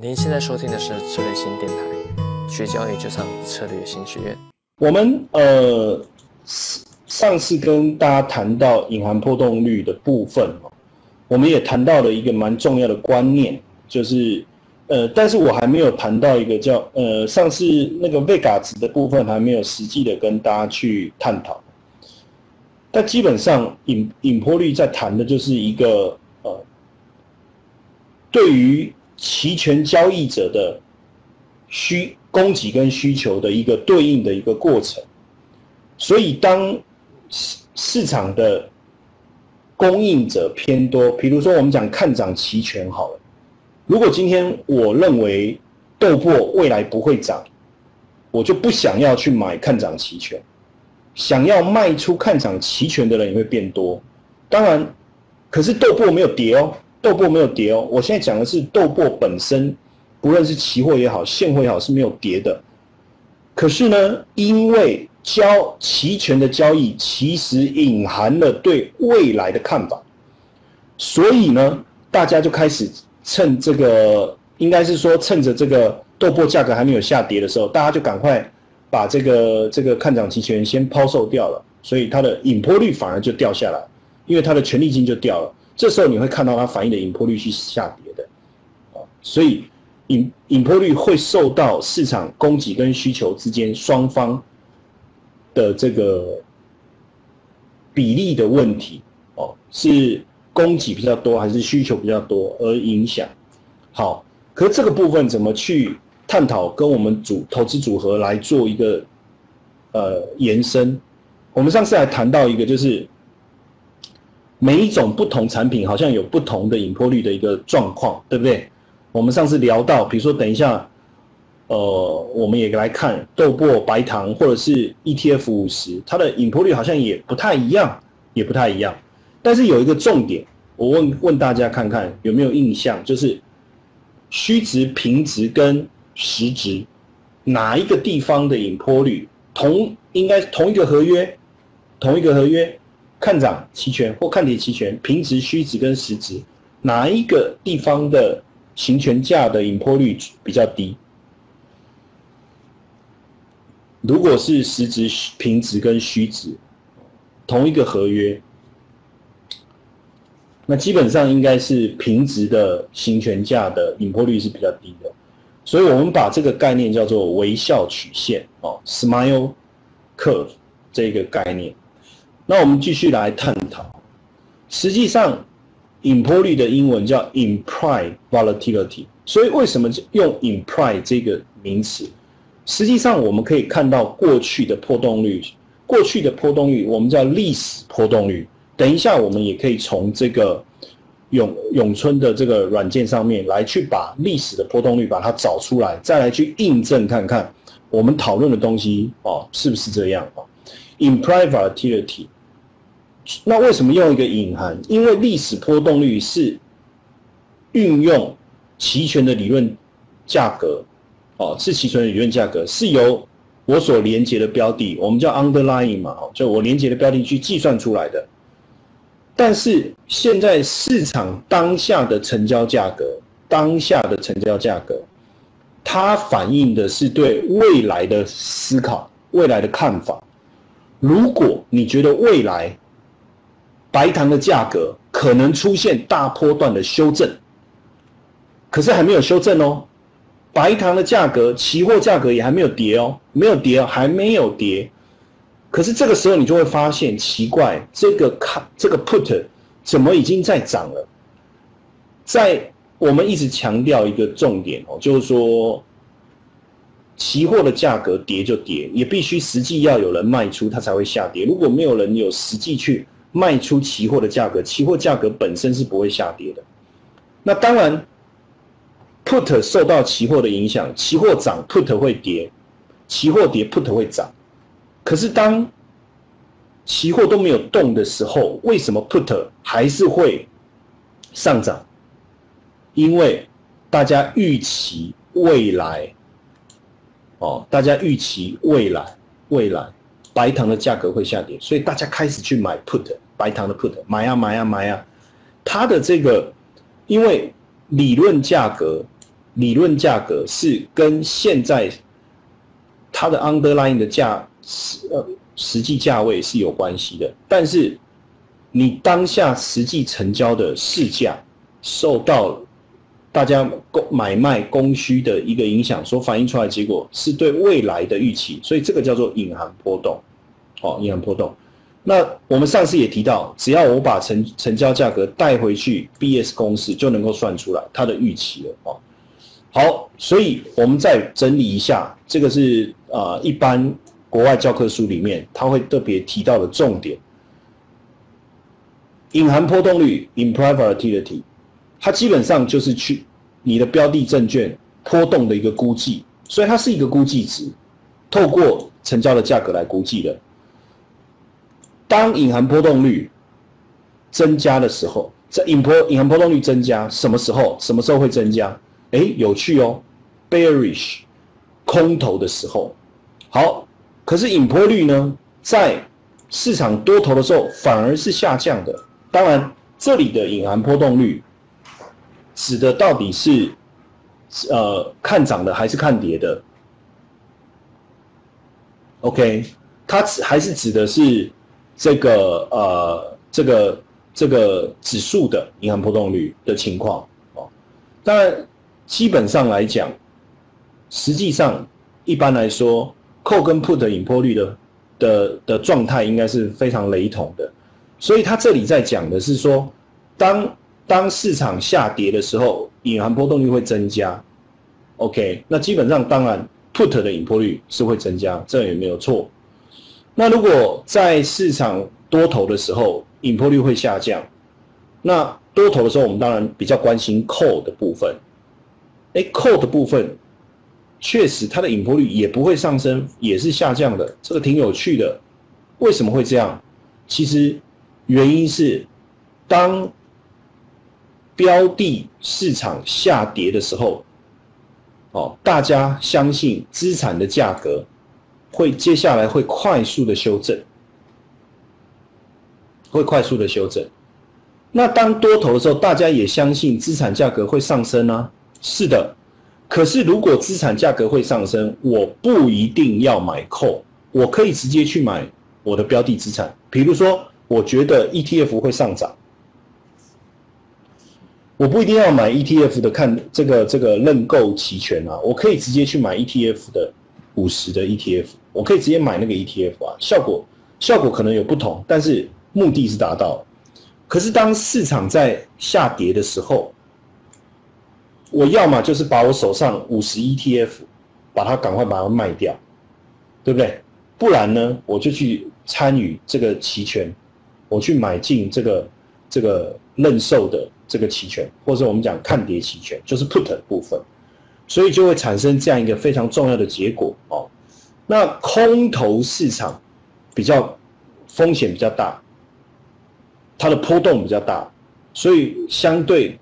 您现在收听的是策略新电台，学交易就上策略新学院。我们呃上次跟大家谈到隐含波动率的部分，我们也谈到了一个蛮重要的观念，就是呃，但是我还没有谈到一个叫呃，上次那个 vega 值的部分还没有实际的跟大家去探讨。但基本上隐隐波率在谈的就是一个呃，对于期权交易者的需供给跟需求的一个对应的一个过程，所以当市市场的供应者偏多，比如说我们讲看涨期权好了，如果今天我认为豆粕未来不会涨，我就不想要去买看涨期权，想要卖出看涨期权的人也会变多。当然，可是豆粕没有跌哦。豆粕没有跌哦，我现在讲的是豆粕本身，不论是期货也好，现货也好是没有跌的。可是呢，因为交期权的交易其实隐含了对未来的看法，所以呢，大家就开始趁这个，应该是说趁着这个豆粕价格还没有下跌的时候，大家就赶快把这个这个看涨期权先抛售掉了，所以它的引波率反而就掉下来，因为它的权利金就掉了。这时候你会看到它反映的引破率是下跌的，啊，所以引引破率会受到市场供给跟需求之间双方的这个比例的问题，哦，是供给比较多还是需求比较多而影响。好，可是这个部分怎么去探讨？跟我们组投资组合来做一个呃延伸。我们上次还谈到一个就是。每一种不同产品好像有不同的引破率的一个状况，对不对？我们上次聊到，比如说等一下，呃，我们也来看豆粕、白糖或者是 ETF 五十，它的引破率好像也不太一样，也不太一样。但是有一个重点，我问问大家看看有没有印象，就是虚值、平值跟实值哪一个地方的引破率同应该同一个合约，同一个合约。看涨期权或看跌期权，平值、虚值跟实值，哪一个地方的行权价的引破率比较低？如果是实值、平值跟虚值同一个合约，那基本上应该是平值的行权价的引破率是比较低的。所以我们把这个概念叫做微笑曲线哦，smile curve 这个概念。那我们继续来探讨，实际上，引波率的英文叫 implied volatility，所以为什么用 implied 这个名词？实际上我们可以看到过去的波动率，过去的波动率我们叫历史波动率。等一下我们也可以从这个永永春的这个软件上面来去把历史的波动率把它找出来，再来去印证看看我们讨论的东西哦是不是这样啊？implied volatility。那为什么用一个隐含？因为历史波动率是运用期权的理论价格，哦，是期权的理论价格，是由我所连接的标的，我们叫 underlying 嘛，就我连接的标的去计算出来的。但是现在市场当下的成交价格，当下的成交价格，它反映的是对未来的思考、未来的看法。如果你觉得未来，白糖的价格可能出现大波段的修正，可是还没有修正哦。白糖的价格，期货价格也还没有跌哦，没有跌，还没有跌。可是这个时候你就会发现奇怪，这个看这个 put 怎么已经在涨了？在我们一直强调一个重点哦，就是说，期货的价格跌就跌，也必须实际要有人卖出，它才会下跌。如果没有人有实际去。卖出期货的价格，期货价格本身是不会下跌的。那当然，put 受到期货的影响，期货涨，put 会跌；期货跌，put 会涨。可是当期货都没有动的时候，为什么 put 还是会上涨？因为大家预期未来，哦，大家预期未来，未来。白糖的价格会下跌，所以大家开始去买 put 白糖的 put 买呀买呀买呀。它的这个，因为理论价格，理论价格是跟现在它的 underlying 的价实呃实际价位是有关系的，但是你当下实际成交的市价受到大家供买卖供需的一个影响，所反映出来结果是对未来的预期，所以这个叫做隐含波动，哦，隐含波动。那我们上次也提到，只要我把成成交价格带回去 BS 公式，就能够算出来它的预期了哦。好，所以我们再整理一下，这个是啊一般国外教科书里面它会特别提到的重点。隐含波动率 （implied volatility），它基本上就是去你的标的证券波动的一个估计，所以它是一个估计值，透过成交的价格来估计的。当隐含波动率增加的时候，在隐波隐含波动率增加什么时候？什么时候会增加？哎，有趣哦，bearish 空头的时候。好，可是隐波率呢，在市场多头的时候反而是下降的。当然，这里的隐含波动率指的到底是呃看涨的还是看跌的？OK，它指还是指的是。这个呃，这个这个指数的银行波动率的情况哦，当然基本上来讲，实际上一般来说，call 跟 put 引波率的的的状态应该是非常雷同的，所以他这里在讲的是说，当当市场下跌的时候，隐含波动率会增加，OK，那基本上当然 put 的引波率是会增加，这也没有错。那如果在市场多头的时候，引破率会下降。那多头的时候，我们当然比较关心 call 的部分。哎，call 的部分确实它的引破率也不会上升，也是下降的，这个挺有趣的。为什么会这样？其实原因是当标的市场下跌的时候，哦，大家相信资产的价格。会接下来会快速的修正，会快速的修正。那当多头的时候，大家也相信资产价格会上升啊。是的，可是如果资产价格会上升，我不一定要买 call，我可以直接去买我的标的资产。比如说，我觉得 ETF 会上涨，我不一定要买 ETF 的看这个这个认购期权啊，我可以直接去买 ETF 的。五十的 ETF，我可以直接买那个 ETF 啊，效果效果可能有不同，但是目的是达到。可是当市场在下跌的时候，我要么就是把我手上五十 ETF，把它赶快把它卖掉，对不对？不然呢，我就去参与这个期权，我去买进这个这个认售的这个期权，或者我们讲看跌期权，就是 Put 的部分。所以就会产生这样一个非常重要的结果哦。那空头市场比较风险比较大，它的波动比较大，所以相对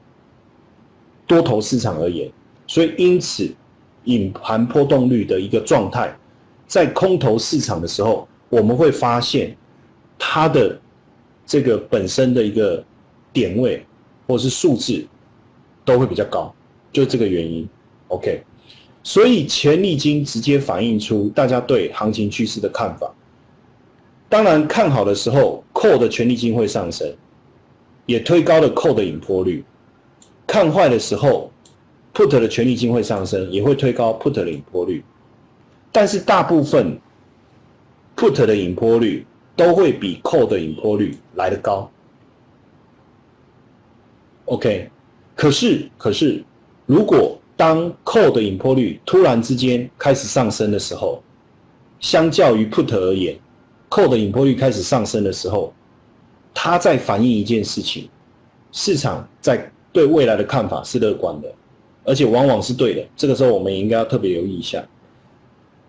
多头市场而言，所以因此隐含波动率的一个状态，在空头市场的时候，我们会发现它的这个本身的一个点位或是数字都会比较高，就这个原因。OK，所以权利金直接反映出大家对行情趋势的看法。当然，看好的时候，call 的权利金会上升，也推高了 call 的引波率；看坏的时候，put 的权利金会上升，也会推高 put 的引波率。但是，大部分 put 的引波率都会比 call 的引波率来得高。OK，可是，可是，如果当 call 的引破率突然之间开始上升的时候，相较于 put 而言，call 的引破率开始上升的时候，它在反映一件事情：市场在对未来的看法是乐观的，而且往往是对的。这个时候，我们应该要特别留意一下。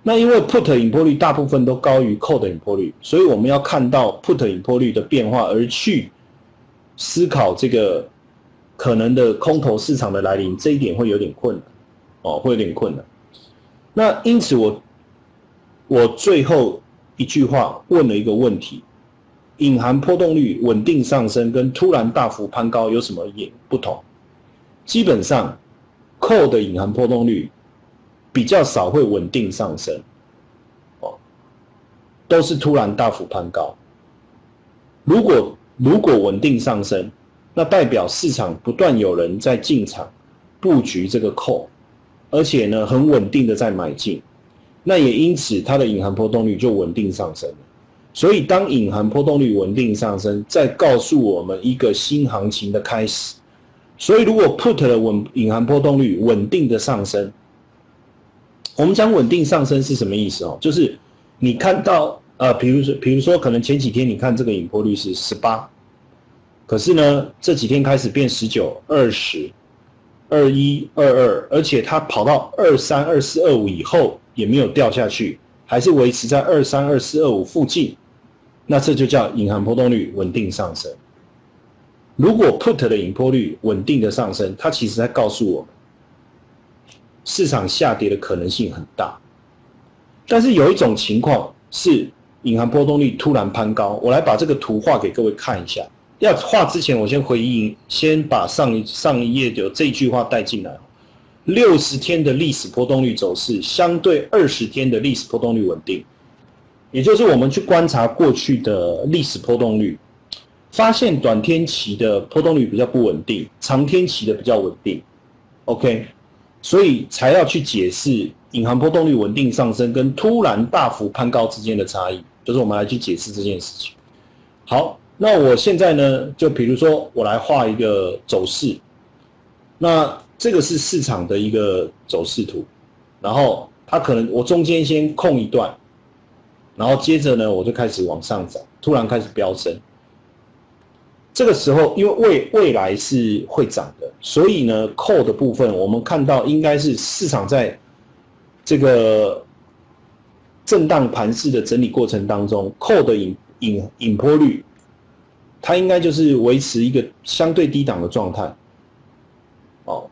那因为 put 引破率大部分都高于 call 的引破率，所以我们要看到 put 引破率的变化，而去思考这个。可能的空头市场的来临，这一点会有点困难，哦，会有点困难。那因此，我我最后一句话问了一个问题：隐含波动率稳定上升跟突然大幅攀高有什么也不同？基本上，，call 的隐含波动率比较少会稳定上升，哦，都是突然大幅攀高。如果如果稳定上升，那代表市场不断有人在进场布局这个 call，而且呢很稳定的在买进，那也因此它的隐含波动率就稳定上升了。所以当隐含波动率稳定上升，再告诉我们一个新行情的开始。所以如果 put 的稳隐含波动率稳定的上升，我们讲稳定上升是什么意思哦？就是你看到呃，比如说比如说可能前几天你看这个隐波率是十八，可是呢这几天开始变十九、二十、二一、二二，而且它跑到二三、二四、二五以后也没有掉下去，还是维持在二三、二四、二五附近，那这就叫隐含波动率稳定上升。如果 put 的引波率稳定的上升，它其实在告诉我们，市场下跌的可能性很大。但是有一种情况是隐含波动率突然攀高，我来把这个图画给各位看一下。要画之前，我先回应，先把上一上一页的这句话带进来。六十天的历史波动率走势相对二十天的历史波动率稳定，也就是我们去观察过去的历史波动率。发现短天期的波动率比较不稳定，长天期的比较稳定，OK，所以才要去解释隐含波动率稳定上升跟突然大幅攀高之间的差异，就是我们来去解释这件事情。好，那我现在呢，就比如说我来画一个走势，那这个是市场的一个走势图，然后它可能我中间先空一段，然后接着呢我就开始往上涨，突然开始飙升。这个时候，因为未未来是会涨的，所以呢，call 的部分我们看到应该是市场在这个震荡盘势的整理过程当中，call 的引引引波率，它应该就是维持一个相对低档的状态，哦，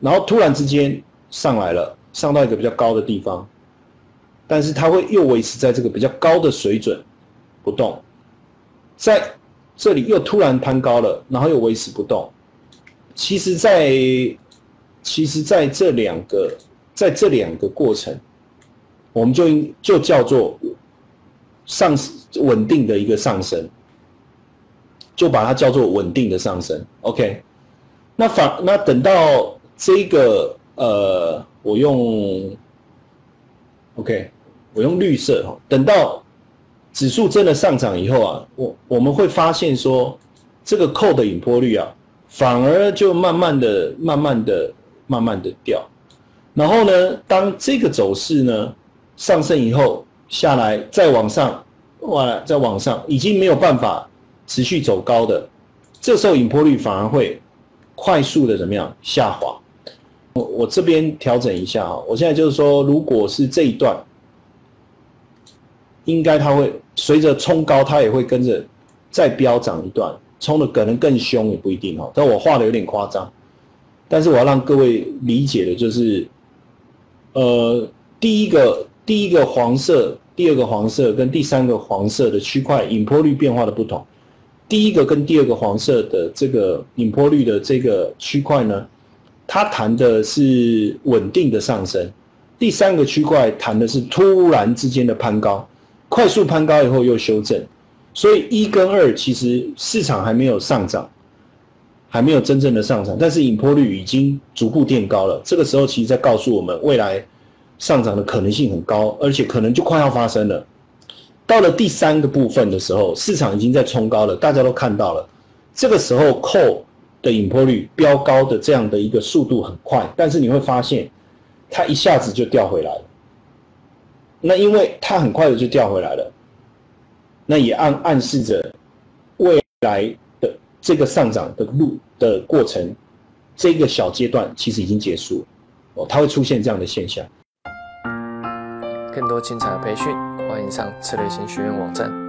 然后突然之间上来了，上到一个比较高的地方，但是它会又维持在这个比较高的水准不动，在。这里又突然攀高了，然后又维持不动。其实，在其实在这两个在这两个过程，我们就应就叫做上稳定的一个上升，就把它叫做稳定的上升。OK，那反那等到这个呃，我用 OK，我用绿色哈，等到。指数真的上涨以后啊，我我们会发现说，这个扣的引波率啊，反而就慢慢的、慢慢的、慢慢的掉。然后呢，当这个走势呢上升以后，下来再往上，哇，再往上，已经没有办法持续走高的，这时候引破率反而会快速的怎么样下滑？我我这边调整一下啊，我现在就是说，如果是这一段。应该它会随着冲高，它也会跟着再飙涨一段，冲的可能更凶也不一定哦。但我画的有点夸张，但是我要让各位理解的就是，呃，第一个第一个黄色，第二个黄色跟第三个黄色的区块引破率变化的不同。第一个跟第二个黄色的这个引波率的这个区块呢，它谈的是稳定的上升；第三个区块谈的是突然之间的攀高。快速攀高以后又修正，所以一跟二其实市场还没有上涨，还没有真正的上涨，但是引波率已经逐步垫高了。这个时候其实在告诉我们，未来上涨的可能性很高，而且可能就快要发生了。到了第三个部分的时候，市场已经在冲高了，大家都看到了。这个时候扣的引破率飙高的这样的一个速度很快，但是你会发现，它一下子就掉回来了。那因为它很快的就掉回来了，那也暗暗示着未来的这个上涨的路的过程，这个小阶段其实已经结束哦，它会出现这样的现象。更多精彩的培训，欢迎上策略型学院网站。